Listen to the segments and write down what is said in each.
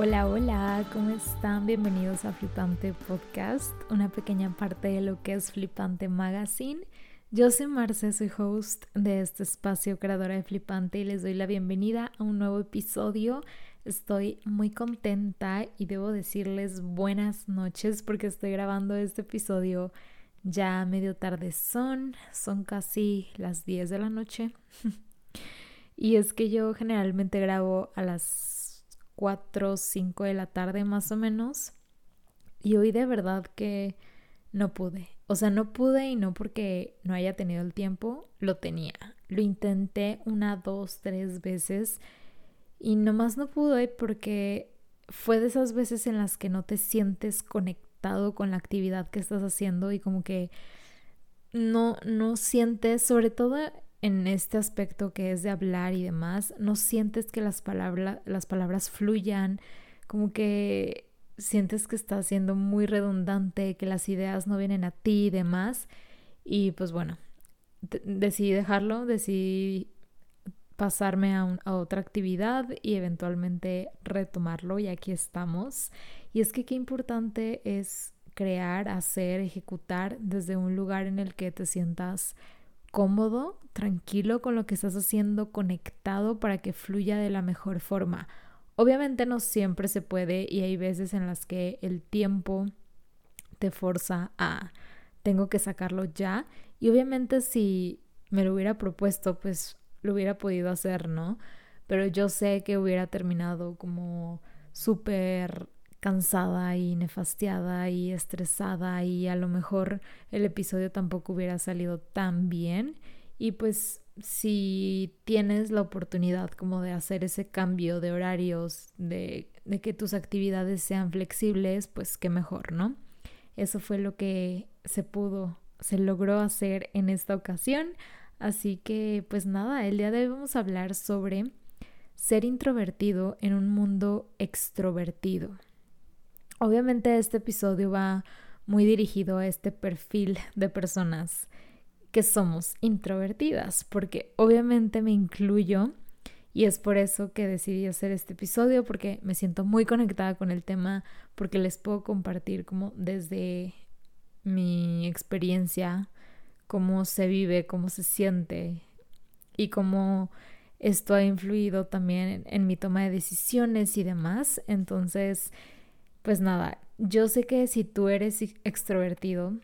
Hola, hola, ¿cómo están? Bienvenidos a Flipante Podcast, una pequeña parte de lo que es Flipante Magazine. Yo soy Marce, soy host de este espacio creadora de Flipante y les doy la bienvenida a un nuevo episodio. Estoy muy contenta y debo decirles buenas noches porque estoy grabando este episodio ya medio tarde son, son casi las 10 de la noche. y es que yo generalmente grabo a las 4 o 5 de la tarde más o menos. Y hoy de verdad que no pude. O sea, no pude y no porque no haya tenido el tiempo, lo tenía. Lo intenté una, dos, tres veces y nomás no pude porque fue de esas veces en las que no te sientes conectado con la actividad que estás haciendo y como que no, no sientes, sobre todo en este aspecto que es de hablar y demás, no sientes que las, palabras las palabras fluyan, como que sientes que está siendo muy redundante, que las ideas no vienen a ti y demás. Y pues bueno, decidí dejarlo, decidí pasarme a, a, otra actividad y eventualmente retomarlo y aquí estamos. Y es que qué importante es crear, hacer, ejecutar desde un lugar en el que te sientas cómodo, tranquilo con lo que estás haciendo, conectado para que fluya de la mejor forma. Obviamente no siempre se puede y hay veces en las que el tiempo te forza a tengo que sacarlo ya y obviamente si me lo hubiera propuesto pues lo hubiera podido hacer, ¿no? Pero yo sé que hubiera terminado como súper cansada y nefastiada y estresada y a lo mejor el episodio tampoco hubiera salido tan bien y pues si tienes la oportunidad como de hacer ese cambio de horarios, de, de que tus actividades sean flexibles, pues qué mejor, ¿no? Eso fue lo que se pudo, se logró hacer en esta ocasión. Así que pues nada, el día de hoy vamos a hablar sobre ser introvertido en un mundo extrovertido. Obviamente este episodio va muy dirigido a este perfil de personas que somos introvertidas, porque obviamente me incluyo y es por eso que decidí hacer este episodio, porque me siento muy conectada con el tema, porque les puedo compartir como desde mi experiencia, cómo se vive, cómo se siente y cómo esto ha influido también en, en mi toma de decisiones y demás. Entonces, pues nada, yo sé que si tú eres extrovertido,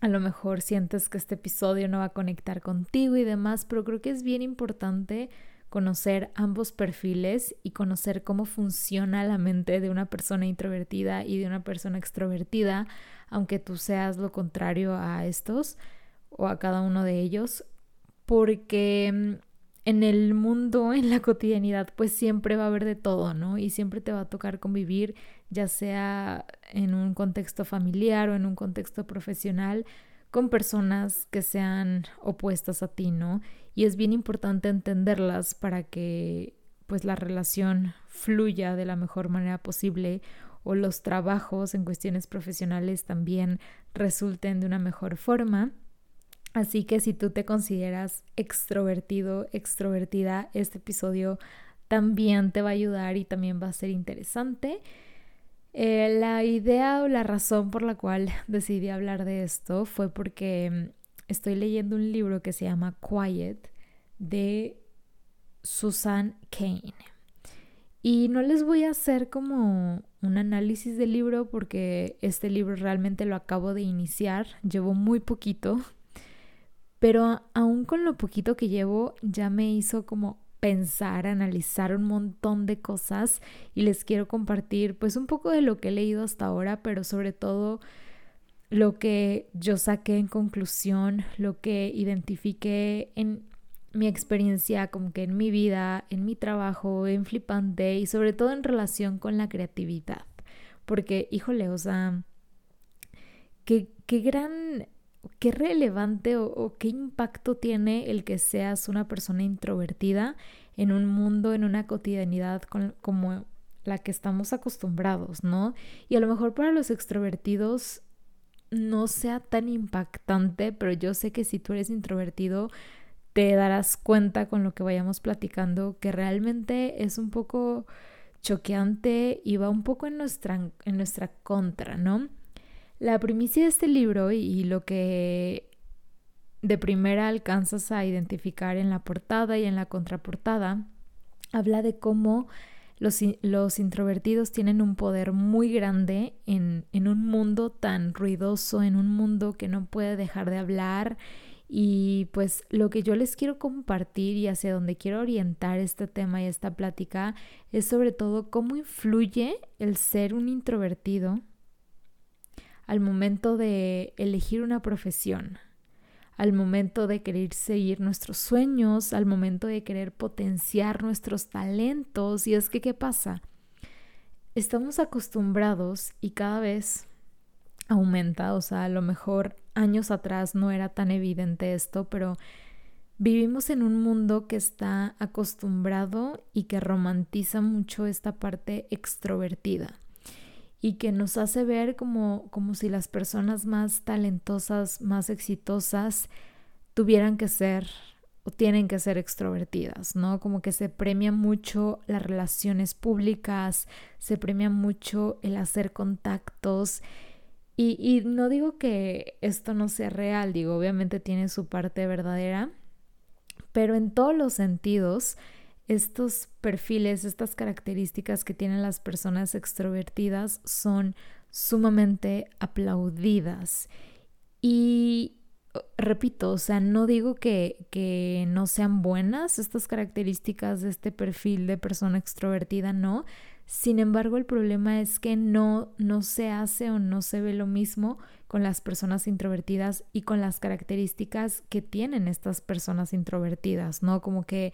a lo mejor sientes que este episodio no va a conectar contigo y demás, pero creo que es bien importante conocer ambos perfiles y conocer cómo funciona la mente de una persona introvertida y de una persona extrovertida, aunque tú seas lo contrario a estos o a cada uno de ellos, porque mm, en el mundo, en la cotidianidad, pues siempre va a haber de todo, ¿no? Y siempre te va a tocar convivir, ya sea en un contexto familiar o en un contexto profesional, con personas que sean opuestas a ti, ¿no? Y es bien importante entenderlas para que pues la relación fluya de la mejor manera posible o los trabajos en cuestiones profesionales también resulten de una mejor forma. Así que si tú te consideras extrovertido, extrovertida, este episodio también te va a ayudar y también va a ser interesante. Eh, la idea o la razón por la cual decidí hablar de esto fue porque mm, estoy leyendo un libro que se llama Quiet de Susan Kane. Y no les voy a hacer como un análisis del libro porque este libro realmente lo acabo de iniciar, llevo muy poquito, pero aún con lo poquito que llevo ya me hizo como pensar, analizar un montón de cosas y les quiero compartir pues un poco de lo que he leído hasta ahora, pero sobre todo lo que yo saqué en conclusión, lo que identifiqué en mi experiencia como que en mi vida, en mi trabajo, en Flipante y sobre todo en relación con la creatividad. Porque, híjole, o sea, qué, qué gran qué relevante o, qué impacto tiene el que seas una persona introvertida en un mundo, en una cotidianidad como la que estamos acostumbrados, ¿no? Y a lo mejor para los extrovertidos no sea tan impactante, pero yo sé que si tú eres introvertido te darás cuenta con lo que vayamos platicando que realmente es un poco choqueante y va un poco en nuestra, en nuestra contra, ¿no? La primicia de este libro y lo que de primera alcanzas a identificar en la portada y en la contraportada habla de cómo los, los introvertidos tienen un poder muy grande en, en un mundo tan ruidoso, en un mundo que no puede dejar de hablar. Y pues lo que yo les quiero compartir y hacia donde quiero orientar este tema y esta plática es sobre todo cómo influye el ser un introvertido al momento de elegir una profesión, al momento de querer seguir nuestros sueños, al momento de querer potenciar nuestros talentos. Y es que, ¿qué pasa? Estamos acostumbrados y cada vez aumenta, o sea, a lo mejor años atrás no era tan evidente esto, pero vivimos en un mundo que está acostumbrado y que romantiza mucho esta parte extrovertida y que nos hace ver como, como si las personas más talentosas, más exitosas, tuvieran que ser o tienen que ser extrovertidas, ¿no? Como que se premia mucho las relaciones públicas, se premia mucho el hacer contactos y, no digo que esto no sea real, digo, obviamente tiene su parte verdadera, pero en todos los sentidos, estos perfiles, estas características que tienen las personas extrovertidas son sumamente aplaudidas. Y repito, o sea, no digo que, que no sean buenas estas características de este perfil de persona extrovertida, no, sin embargo, el problema es que no, no se hace o no se ve lo mismo con las personas introvertidas y con las características que tienen estas personas introvertidas, ¿no? Como que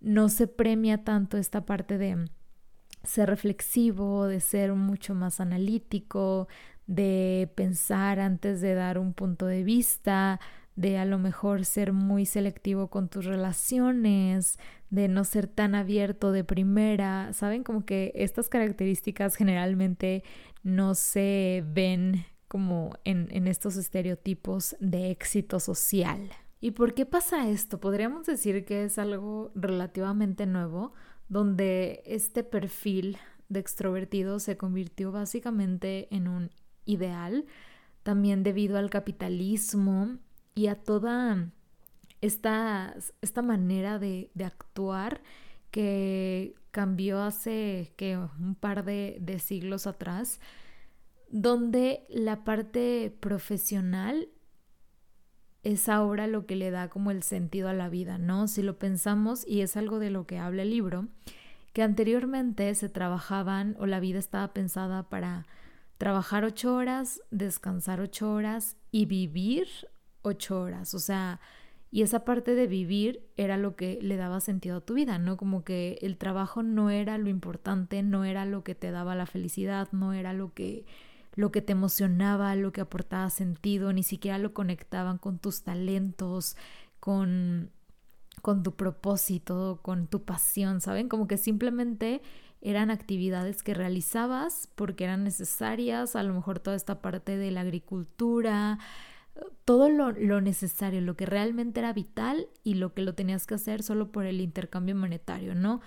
no se premia tanto esta parte de ser reflexivo, de ser mucho más analítico, de pensar antes de dar un punto de vista, de a lo mejor ser muy selectivo con tus relaciones, de no ser tan abierto de primera, ¿saben? Como que estas características generalmente no se ven como en, en estos estereotipos de éxito social. ¿Y por qué pasa esto? Podríamos decir que es algo relativamente nuevo, donde este perfil de extrovertido se convirtió básicamente en un ideal, también debido al capitalismo y a toda esta, esta manera de, actuar que cambió hace que un par de, de siglos atrás, donde la parte profesional es ahora lo que le da como el sentido a la vida, ¿no? Si lo pensamos, y es algo de lo que habla el libro, que anteriormente se trabajaban o la vida estaba pensada para trabajar ocho horas, descansar ocho horas y vivir ocho horas, o sea, y esa parte de vivir era lo que le daba sentido a tu vida, ¿no? Como que el trabajo no era lo importante, no era lo que te daba la felicidad, no era lo que lo que te emocionaba, lo que aportaba sentido, ni siquiera lo conectaban con tus talentos, con con tu propósito, con tu pasión, ¿saben? Como que simplemente eran actividades que realizabas porque eran necesarias, a lo mejor toda esta parte de la agricultura, todo lo, necesario, lo que realmente era vital y lo que lo tenías que hacer solo por el intercambio monetario, ¿no?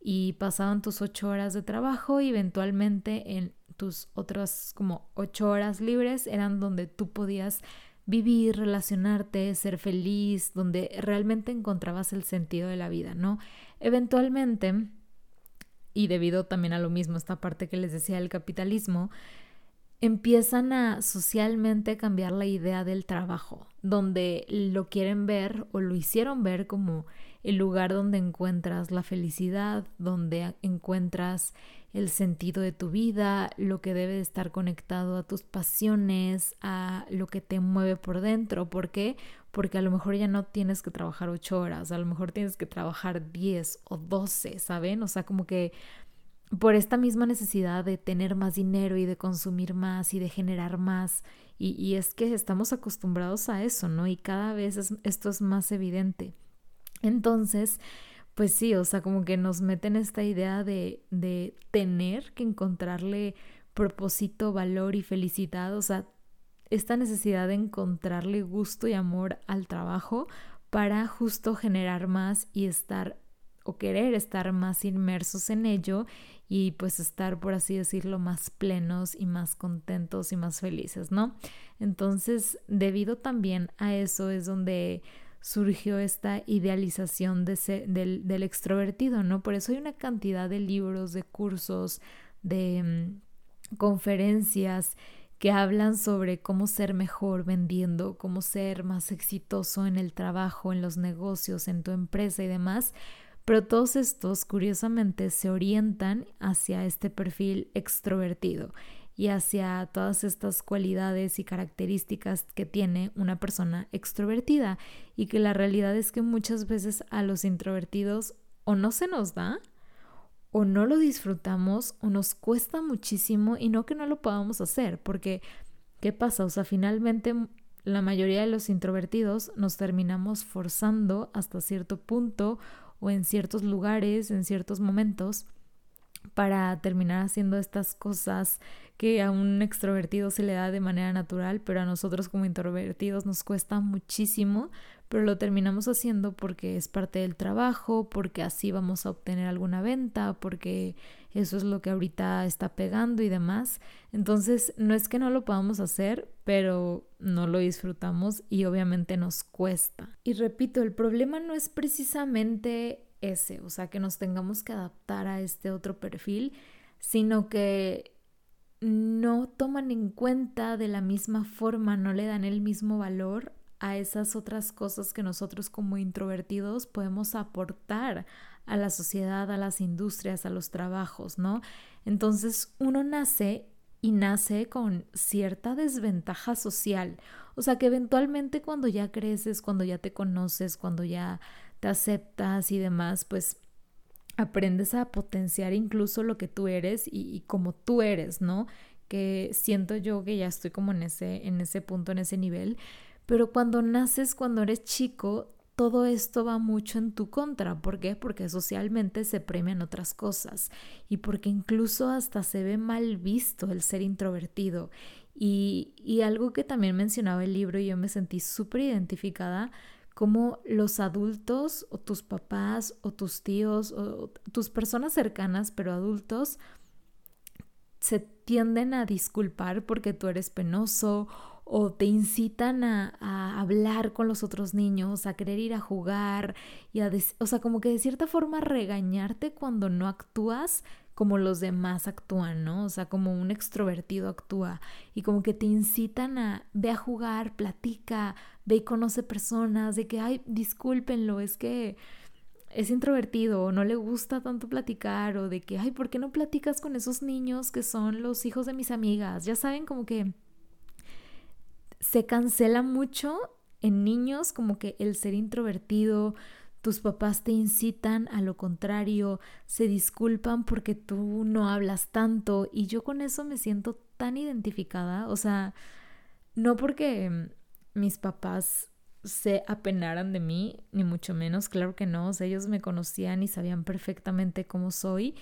Y pasaban tus ocho horas de trabajo y eventualmente en tus otras como ocho horas libres eran donde tú podías vivir, relacionarte, ser feliz, donde realmente encontrabas el sentido de la vida, ¿no? Eventualmente, y debido también a lo mismo, esta parte que les decía del capitalismo, empiezan a socialmente cambiar la idea del trabajo, donde lo quieren ver o lo hicieron ver como el lugar donde encuentras la felicidad, donde encuentras el sentido de tu vida, lo que debe estar conectado a tus pasiones, a lo que te mueve por dentro. ¿Por qué? Porque a lo mejor ya no tienes que trabajar ocho horas, a lo mejor tienes que trabajar diez o doce, ¿saben? O sea, como que por esta misma necesidad de tener más dinero y de consumir más y de generar más. Y, es que estamos acostumbrados a eso, ¿no? Y cada vez esto es más evidente. Entonces, pues sí, o sea, como que nos meten esta idea de, de tener que encontrarle propósito, valor y felicidad, o sea, esta necesidad de encontrarle gusto y amor al trabajo para justo generar más y estar o querer estar más inmersos en ello y pues estar, por así decirlo, más plenos y más contentos y más felices, ¿no? Entonces, debido también a eso es donde surgió esta idealización de del, del, extrovertido, ¿no? Por eso hay una cantidad de libros, de cursos, de mm, conferencias que hablan sobre cómo ser mejor vendiendo, cómo ser más exitoso en el trabajo, en los negocios, en tu empresa y demás, pero todos estos, curiosamente, se orientan hacia este perfil extrovertido y hacia todas estas cualidades y características que tiene una persona extrovertida y que la realidad es que muchas veces a los introvertidos o no se nos da o no lo disfrutamos o nos cuesta muchísimo y no que no lo podamos hacer porque ¿qué pasa? O sea, finalmente la mayoría de los introvertidos nos terminamos forzando hasta cierto punto o en ciertos lugares, en ciertos momentos, para terminar haciendo estas cosas que a un extrovertido se le da de manera natural, pero a nosotros como introvertidos nos cuesta muchísimo, pero lo terminamos haciendo porque es parte del trabajo, porque así vamos a obtener alguna venta, porque eso es lo que ahorita está pegando y demás. Entonces, no es que no lo podamos hacer, pero no lo disfrutamos y obviamente nos cuesta. Y repito, el problema no es precisamente ese, o sea, que nos tengamos que adaptar a este otro perfil, sino que no toman en cuenta de la misma forma, no le dan el mismo valor a esas otras cosas que nosotros como introvertidos podemos aportar a la sociedad, a las industrias, a los trabajos, ¿no? Entonces uno nace y nace con cierta desventaja social. O sea que eventualmente cuando ya creces, cuando ya te conoces, cuando ya te aceptas y demás, pues aprendes a potenciar incluso lo que tú eres y, como tú eres, ¿no? Que siento yo que ya estoy como en ese, en ese punto, en ese nivel. Pero cuando naces, cuando eres chico, todo esto va mucho en tu contra. ¿Por qué? Porque socialmente se premian otras cosas y porque incluso hasta se ve mal visto el ser introvertido. Y, y algo que también mencionaba el libro y yo me sentí súper identificada, como los adultos o tus papás o tus tíos o tus personas cercanas, pero adultos, se tienden a disculpar porque tú eres penoso o te incitan a, hablar con los otros niños, a querer ir a jugar y a, o sea, como que de cierta forma regañarte cuando no actúas como los demás actúan, ¿no? O sea, como un extrovertido actúa y como que te incitan a ve a jugar, platica, ve y conoce personas, de que, ay, discúlpenlo, es que es introvertido o no le gusta tanto platicar o de que, ay, ¿por qué no platicas con esos niños que son los hijos de mis amigas? Ya saben, como que se cancela mucho en niños como que el ser introvertido, tus papás te incitan a lo contrario, se disculpan porque tú no hablas tanto y yo con eso me siento tan identificada, o sea, no porque mis papás se apenaran de mí, ni mucho menos, claro que no, o sea, ellos me conocían y sabían perfectamente cómo soy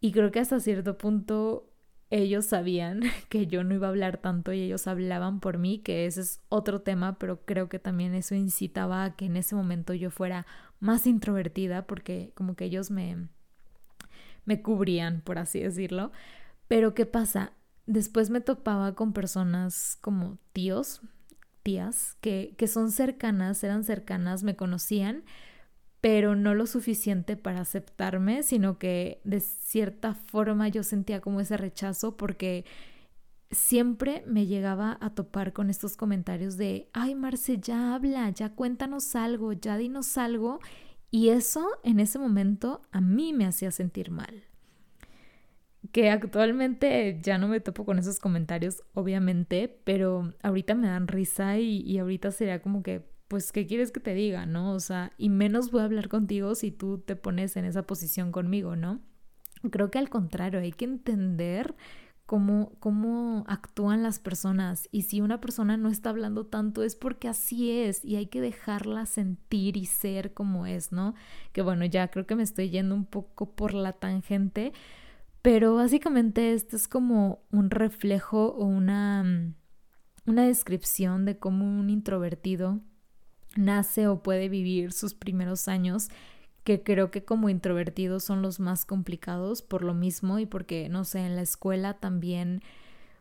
y creo que hasta cierto punto ellos sabían que yo no iba a hablar tanto y ellos hablaban por mí, que ese es otro tema, pero creo que también eso incitaba a que en ese momento yo fuera más introvertida porque como que ellos me me cubrían, por así decirlo. Pero ¿qué pasa? Después me topaba con personas como tíos, tías, que, que son cercanas, eran cercanas, me conocían, pero no lo suficiente para aceptarme, sino que de cierta forma yo sentía como ese rechazo porque siempre me llegaba a topar con estos comentarios de, ay Marce, ya habla, ya cuéntanos algo, ya dinos algo, y eso en ese momento a mí me hacía sentir mal. Que actualmente ya no me topo con esos comentarios, obviamente, pero ahorita me dan risa y, y ahorita sería como que, pues, ¿qué quieres que te diga, no? O sea, y menos voy a hablar contigo si tú te pones en esa posición conmigo, ¿no? Creo que al contrario, hay que entender cómo, cómo actúan las personas y si una persona no está hablando tanto es porque así es y hay que dejarla sentir y ser como es, ¿no? Que bueno, ya creo que me estoy yendo un poco por la tangente, pero básicamente esto es como un reflejo o una, una descripción de cómo un introvertido nace o puede vivir sus primeros años que creo que como introvertidos son los más complicados por lo mismo y porque, no sé, en la escuela también,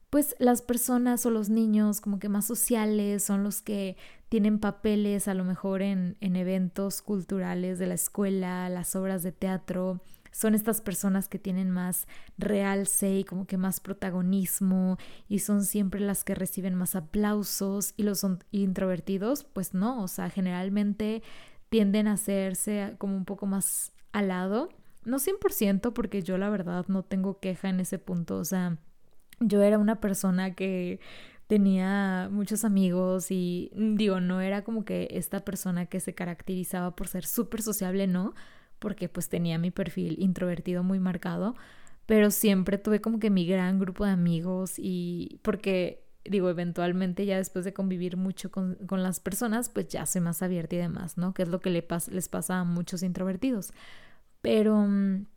pues las personas o los niños como que más sociales son los que tienen papeles a lo mejor en, en eventos culturales de la escuela, las obras de teatro, son estas personas que tienen más realce y como que más protagonismo y son siempre las que reciben más aplausos y los introvertidos, pues no, o sea, generalmente tienden a hacerse como un poco más al lado. No 100% porque yo la verdad no tengo queja en ese punto. O sea, yo era una persona que tenía muchos amigos y digo, no era como que esta persona que se caracterizaba por ser súper sociable, no, porque pues tenía mi perfil introvertido muy marcado, pero siempre tuve como que mi gran grupo de amigos y porque digo, eventualmente ya después de convivir mucho con, las personas, pues ya soy más abierta y demás, ¿no? Que es lo que le les pasa a muchos introvertidos. Pero, mm,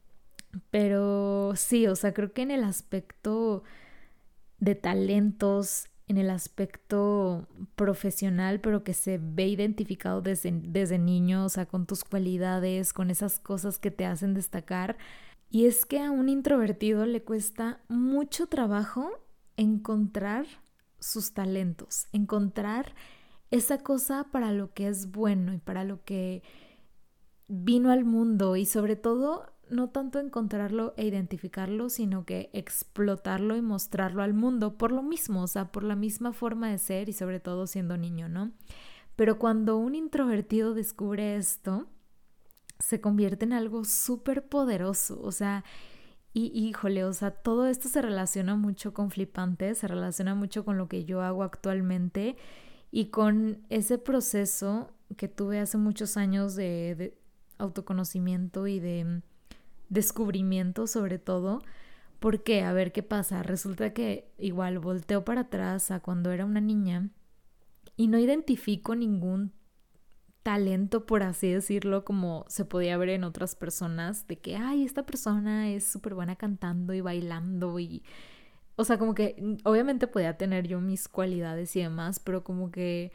pero sí, o sea, creo que en el aspecto de talentos, en el aspecto profesional, pero que se ve identificado desde, desde niño, o sea, con tus cualidades, con esas cosas que te hacen destacar. Y es que a un introvertido le cuesta mucho trabajo encontrar sus talentos, encontrar esa cosa para lo que es bueno y para lo que vino al mundo y sobre todo no tanto encontrarlo e identificarlo, sino que explotarlo y mostrarlo al mundo por lo mismo, o sea, por la misma forma de ser y sobre todo siendo niño, ¿no? Pero cuando un introvertido descubre esto, se convierte en algo súper poderoso, o sea, y híjole, o sea, todo esto se relaciona mucho con flipante, se relaciona mucho con lo que yo hago actualmente y con ese proceso que tuve hace muchos años de, autoconocimiento y de descubrimiento sobre todo. Porque, a ver qué pasa, resulta que igual volteo para atrás a cuando era una niña y no identifico ningún talento, por así decirlo, como se podía ver en otras personas, de que, ay, esta persona es súper buena cantando y bailando y... O sea, como que mm, obviamente podía tener yo mis cualidades y demás, pero como que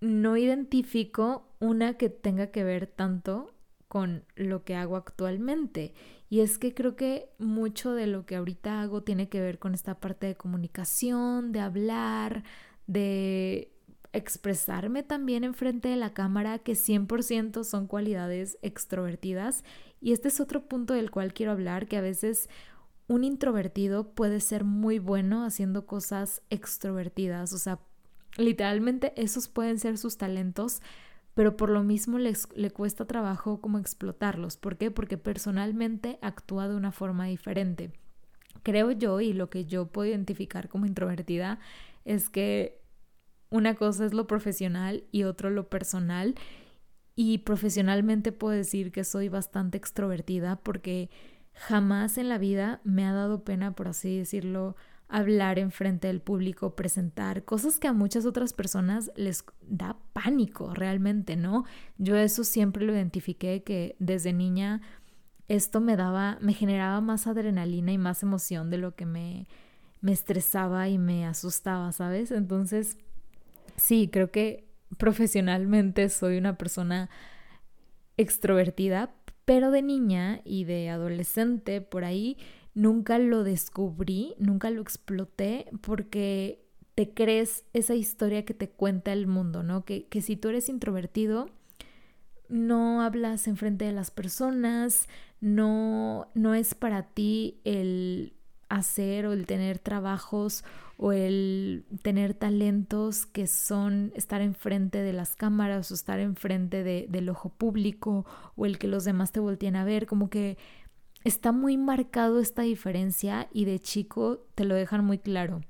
no identifico una que tenga que ver tanto con lo que hago actualmente. Y es que creo que mucho de lo que ahorita hago tiene que ver con esta parte de comunicación, de hablar, de expresarme también enfrente de la cámara, que 100% son cualidades extrovertidas. Y este es otro punto del cual quiero hablar, que a veces un introvertido puede ser muy bueno haciendo cosas extrovertidas, o sea, literalmente esos pueden ser sus talentos, pero por lo mismo les, le cuesta trabajo como explotarlos. ¿Por qué? Porque personalmente actúa de una forma diferente. Creo yo, y lo que yo puedo identificar como introvertida, es que una cosa es lo profesional y otro lo personal. Y profesionalmente puedo decir que soy bastante extrovertida porque jamás en la vida me ha dado pena, por así decirlo, hablar en frente del público, presentar cosas que a muchas otras personas les da pánico realmente, ¿no? Yo eso siempre lo identifiqué que desde niña esto me daba, me generaba más adrenalina y más emoción de lo que me, me estresaba y me asustaba, ¿sabes? Entonces, sí, creo que profesionalmente soy una persona extrovertida, pero de niña y de adolescente por ahí nunca lo descubrí, nunca lo exploté porque te crees esa historia que te cuenta el mundo, ¿no? Que, que si tú eres introvertido, no hablas enfrente de las personas, no, no es para ti el hacer o el tener trabajos o el tener talentos que son estar enfrente de las cámaras o estar enfrente de, del ojo público o el que los demás te volteen a ver, como que está muy marcado esta diferencia y de chico te lo dejan muy claro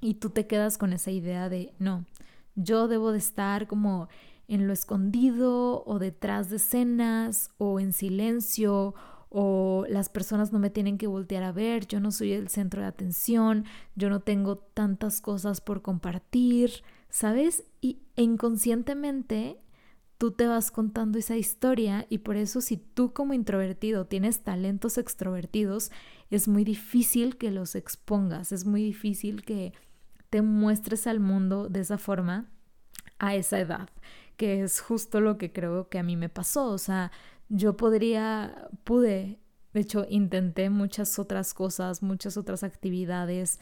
y tú te quedas con esa idea de no, yo debo de estar como en lo escondido o detrás de escenas o en silencio o las personas no me tienen que voltear a ver, yo no soy el centro de atención, yo no tengo tantas cosas por compartir, ¿sabes? Y inconscientemente tú te vas contando esa historia y por eso si tú como introvertido tienes talentos extrovertidos, es muy difícil que los expongas, es muy difícil que te muestres al mundo de esa forma a esa edad, que es justo lo que creo que a mí me pasó, o sea, yo podría, pude, de hecho, intenté muchas otras cosas, muchas otras actividades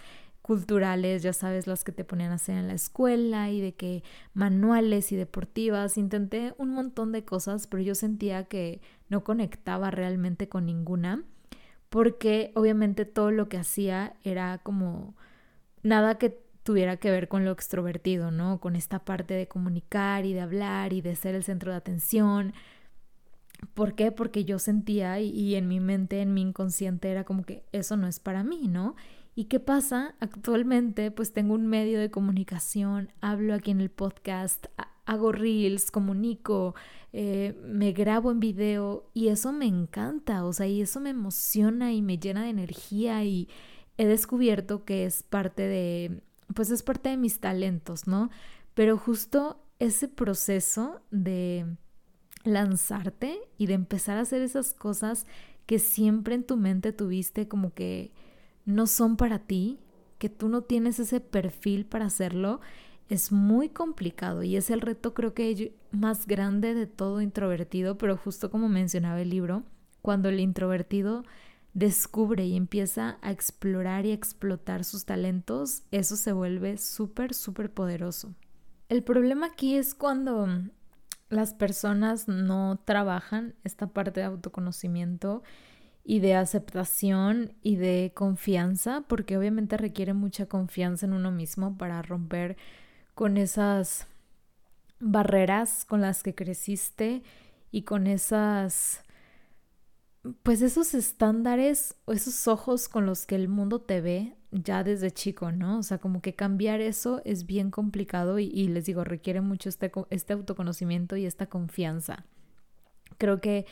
culturales, ya sabes, las que te ponían a hacer en la escuela y de que manuales y deportivas. Intenté un montón de cosas, pero yo sentía que no conectaba realmente con ninguna, porque obviamente todo lo que hacía era como nada que tuviera que ver con lo extrovertido, ¿no? Con esta parte de comunicar y de hablar y de ser el centro de atención. ¿Por qué? Porque yo sentía y, en mi mente, en mi inconsciente era como que eso no es para mí, ¿no? ¿Y qué pasa? Actualmente pues tengo un medio de comunicación, hablo aquí en el podcast, hago reels, comunico, eh, me grabo en video y eso me encanta, o sea, y eso me emociona y me llena de energía y he descubierto que es parte de, pues es parte de mis talentos, ¿no? Pero justo ese proceso de lanzarte y de empezar a hacer esas cosas que siempre en tu mente tuviste como que no son para ti, que tú no tienes ese perfil para hacerlo, es muy complicado y es el reto creo que más grande de todo introvertido, pero justo como mencionaba el libro, cuando el introvertido descubre y empieza a explorar y explotar sus talentos, eso se vuelve súper, súper poderoso. El problema aquí es cuando las personas no trabajan esta parte de autoconocimiento y de aceptación y de confianza, porque obviamente requiere mucha confianza en uno mismo para romper con esas barreras con las que creciste y con esas pues esos estándares o esos ojos con los que el mundo te ve ya desde chico, ¿no? O sea, como que cambiar eso es bien complicado y, les digo, requiere mucho este, este autoconocimiento y esta confianza. Creo que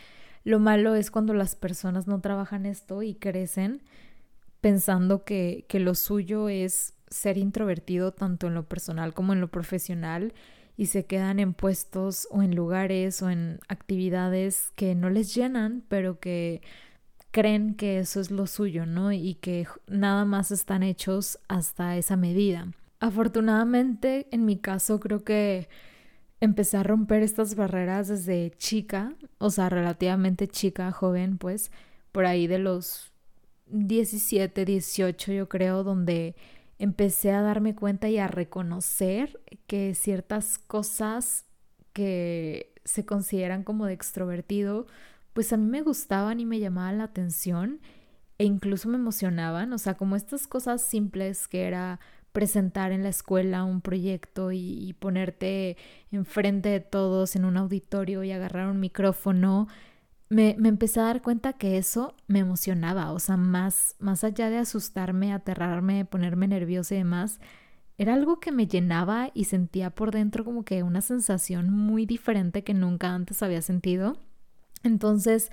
lo malo es cuando las personas no trabajan esto y crecen pensando que, que lo suyo es ser introvertido tanto en lo personal como en lo profesional y se quedan en puestos o en lugares o en actividades que no les llenan, pero que creen que eso es lo suyo, ¿no? Y que nada más están hechos hasta esa medida. Afortunadamente, en mi caso, creo que empecé a romper estas barreras desde chica, o sea, relativamente chica, joven, pues, por ahí de los 17, 18, yo creo, donde empecé a darme cuenta y a reconocer que ciertas cosas que se consideran como de extrovertido, pues a mí me gustaban y me llamaban la atención e incluso me emocionaban, o sea, como estas cosas simples que era presentar en la escuela un proyecto y, ponerte enfrente de todos en un auditorio y agarrar un micrófono me, empecé a dar cuenta que eso me emocionaba, o sea, más, más allá de asustarme, aterrarme, ponerme nerviosa y demás, era algo que me llenaba y sentía por dentro como que una sensación muy diferente que nunca antes había sentido. Entonces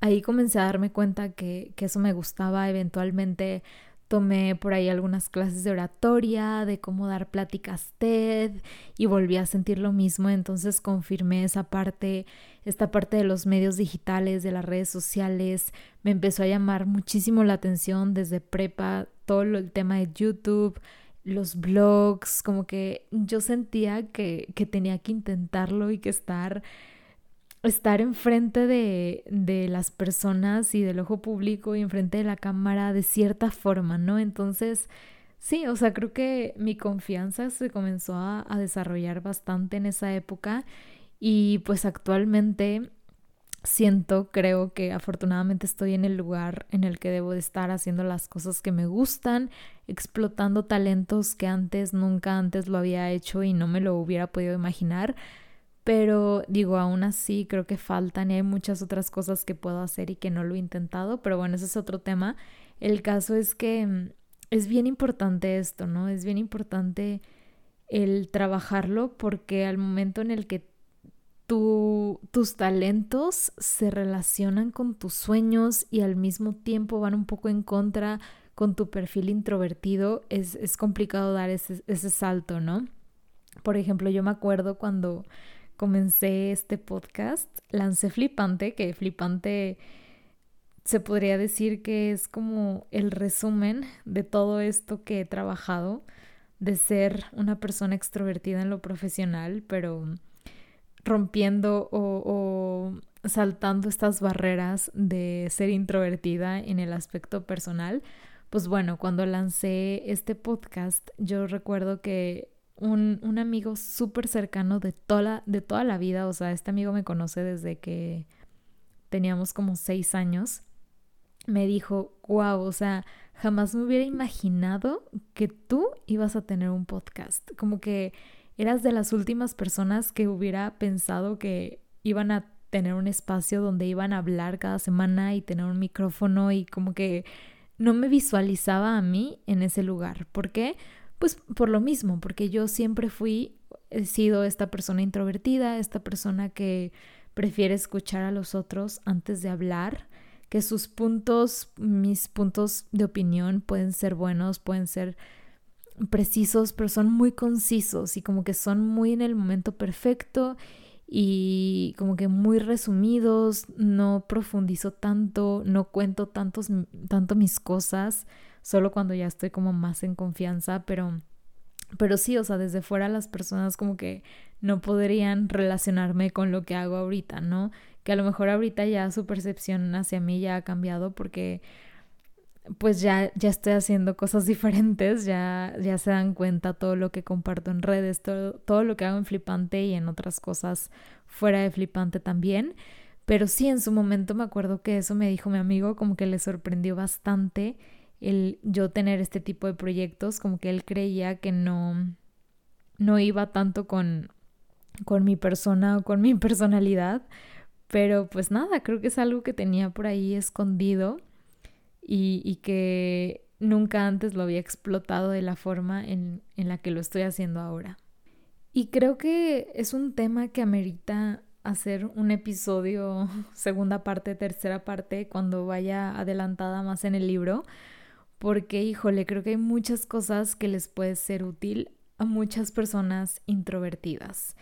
ahí comencé a darme cuenta que, que eso me gustaba, eventualmente Tomé por ahí algunas clases de oratoria, de cómo dar pláticas TED y volví a sentir lo mismo, entonces confirmé esa parte, esta parte de los medios digitales, de las redes sociales, me empezó a llamar muchísimo la atención desde prepa, todo el tema de YouTube, los blogs, como que yo sentía que, que tenía que intentarlo y que estar estar enfrente de, de las personas y del ojo público y enfrente de la cámara de cierta forma, ¿no? Entonces, sí, o sea, creo que mi confianza se comenzó a, a desarrollar bastante en esa época y pues actualmente siento, creo que afortunadamente estoy en el lugar en el que debo de estar haciendo las cosas que me gustan, explotando talentos que antes, nunca antes lo había hecho y no me lo hubiera podido imaginar. Pero digo, aún así creo que faltan y hay muchas otras cosas que puedo hacer y que no lo he intentado, pero bueno, ese es otro tema. El caso es que mm, es bien importante esto, ¿no? Es bien importante el trabajarlo porque al momento en el que tus talentos se relacionan con tus sueños y al mismo tiempo van un poco en contra con tu perfil introvertido, es, es complicado dar ese, ese salto, ¿no? Por ejemplo, yo me acuerdo cuando comencé este podcast, lancé Flipante, que Flipante se podría decir que es como el resumen de todo esto que he trabajado, de ser una persona extrovertida en lo profesional, pero rompiendo o, saltando estas barreras de ser introvertida en el aspecto personal, pues bueno, cuando lancé este podcast, yo recuerdo que un, un amigo súper cercano de toda, de toda la vida, o sea, este amigo me conoce desde que teníamos como seis años, me dijo, wow, o sea, jamás me hubiera imaginado que tú ibas a tener un podcast. Como que eras de las últimas personas que hubiera pensado que iban a tener un espacio donde iban a hablar cada semana y tener un micrófono y como que no me visualizaba a mí en ese lugar. ¿Por qué? Pues por lo mismo, porque yo siempre fui, he sido esta persona introvertida, esta persona que prefiere escuchar a los otros antes de hablar, que sus puntos, mis puntos de opinión pueden ser buenos, pueden ser precisos, pero son muy concisos y como que son muy en el momento perfecto y como que muy resumidos, no profundizo tanto, no cuento tantos, tanto mis cosas, solo cuando ya estoy como más en confianza, pero pero sí, o sea, desde fuera las personas como que no podrían relacionarme con lo que hago ahorita, ¿no? Que a lo mejor ahorita ya su percepción hacia mí ya ha cambiado porque pues ya, ya estoy haciendo cosas diferentes, ya, ya se dan cuenta todo lo que comparto en redes, todo, todo lo que hago en Flipante y en otras cosas fuera de Flipante también. Pero sí, en su momento me acuerdo que eso me dijo mi amigo, como que le sorprendió bastante el yo tener este tipo de proyectos, como que él creía que no, no iba tanto con, con mi persona o con mi personalidad, pero pues nada, creo que es algo que tenía por ahí escondido y, que nunca antes lo había explotado de la forma en, en la que lo estoy haciendo ahora. Y creo que es un tema que amerita hacer un episodio, segunda parte, tercera parte, cuando vaya adelantada más en el libro, porque, híjole, creo que hay muchas cosas que les puede ser útil a muchas personas introvertidas.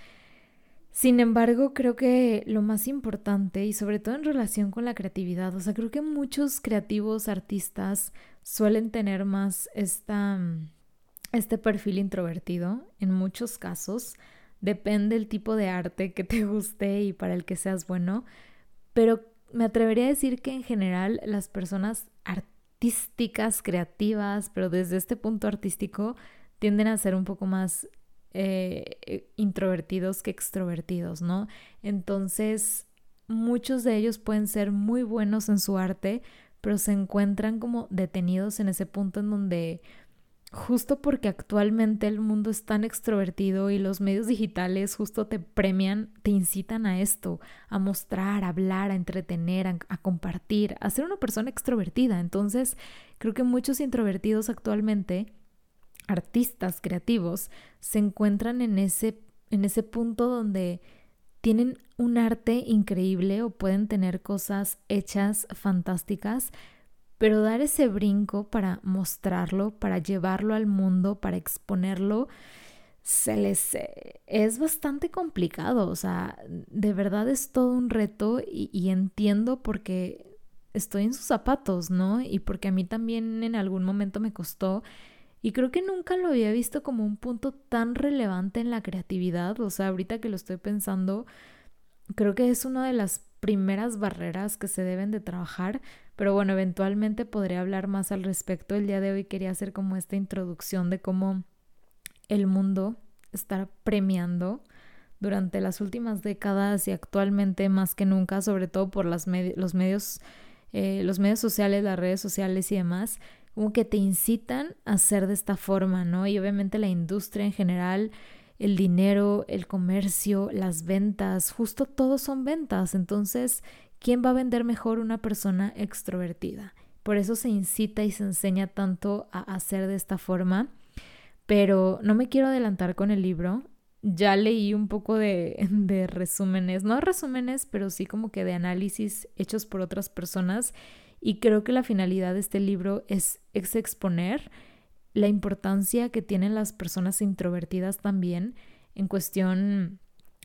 Sin embargo, creo que lo más importante, y sobre todo en relación con la creatividad, o sea, creo que muchos creativos artistas suelen tener más esta, este perfil introvertido en muchos casos. Depende el tipo de arte que te guste y para el que seas bueno, pero me atrevería a decir que en general las personas artísticas artísticas, creativas, pero desde este punto artístico tienden a ser un poco más eh, introvertidos que extrovertidos, ¿no? Entonces, muchos de ellos pueden ser muy buenos en su arte, pero se encuentran como detenidos en ese punto en donde justo porque actualmente el mundo es tan extrovertido y los medios digitales justo te premian, te incitan a esto, a mostrar, a hablar, a entretener, a, compartir, a ser una persona extrovertida. Entonces, creo que muchos introvertidos actualmente, artistas creativos, se encuentran en ese, en ese punto donde tienen un arte increíble o pueden tener cosas hechas fantásticas, pero dar ese brinco para mostrarlo, para llevarlo al mundo, para exponerlo, se les eh, es bastante complicado, o sea, de verdad es todo un reto y, y entiendo porque estoy en sus zapatos, ¿no? Y porque a mí también en algún momento me costó y creo que nunca lo había visto como un punto tan relevante en la creatividad, o sea, ahorita que lo estoy pensando, creo que es una de las primeras barreras que se deben de trabajar, pero bueno, eventualmente podré hablar más al respecto. El día de hoy quería hacer como esta introducción de cómo el mundo está premiando durante las últimas décadas y actualmente más que nunca, sobre todo por las los medios, eh, los medios sociales, las redes sociales y demás, como que te incitan a ser de esta forma, ¿no? Y obviamente la industria en general el dinero, el comercio, las ventas, justo todos son ventas. Entonces, ¿quién va a vender mejor una persona extrovertida? Por eso se incita y se enseña tanto a hacer de esta forma. Pero no me quiero adelantar con el libro. Ya leí un poco de, de resúmenes, no resúmenes, pero sí como que de análisis hechos por otras personas. Y creo que la finalidad de este libro es, exponer la importancia que tienen las personas introvertidas también en cuestión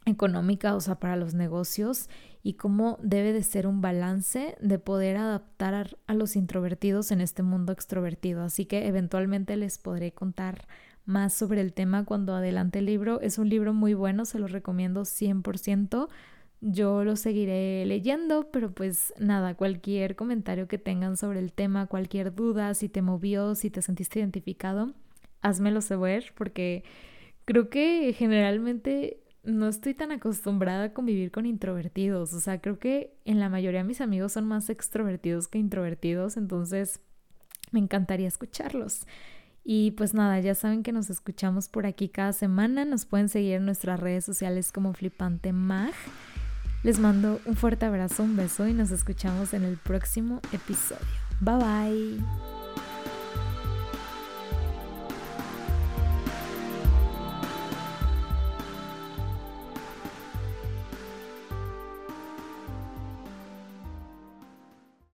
económica, o sea, para los negocios y cómo debe de ser un balance de poder adaptar a los introvertidos en este mundo extrovertido. Así que eventualmente les podré contar más sobre el tema cuando adelante el libro. Es un libro muy bueno, se lo recomiendo 100%. Yo lo seguiré leyendo, pero pues nada, cualquier comentario que tengan sobre el tema, cualquier duda, si te movió, si te sentiste identificado, házmelo saber porque creo que generalmente no estoy tan acostumbrada a convivir con introvertidos. O sea, creo que en la mayoría de mis amigos son más extrovertidos que introvertidos, entonces me encantaría escucharlos. Y pues nada, ya saben que nos escuchamos por aquí cada semana. Nos pueden seguir en nuestras redes sociales como Flipante Mag. Les mando un fuerte abrazo, un beso y nos escuchamos en el próximo episodio. Bye bye.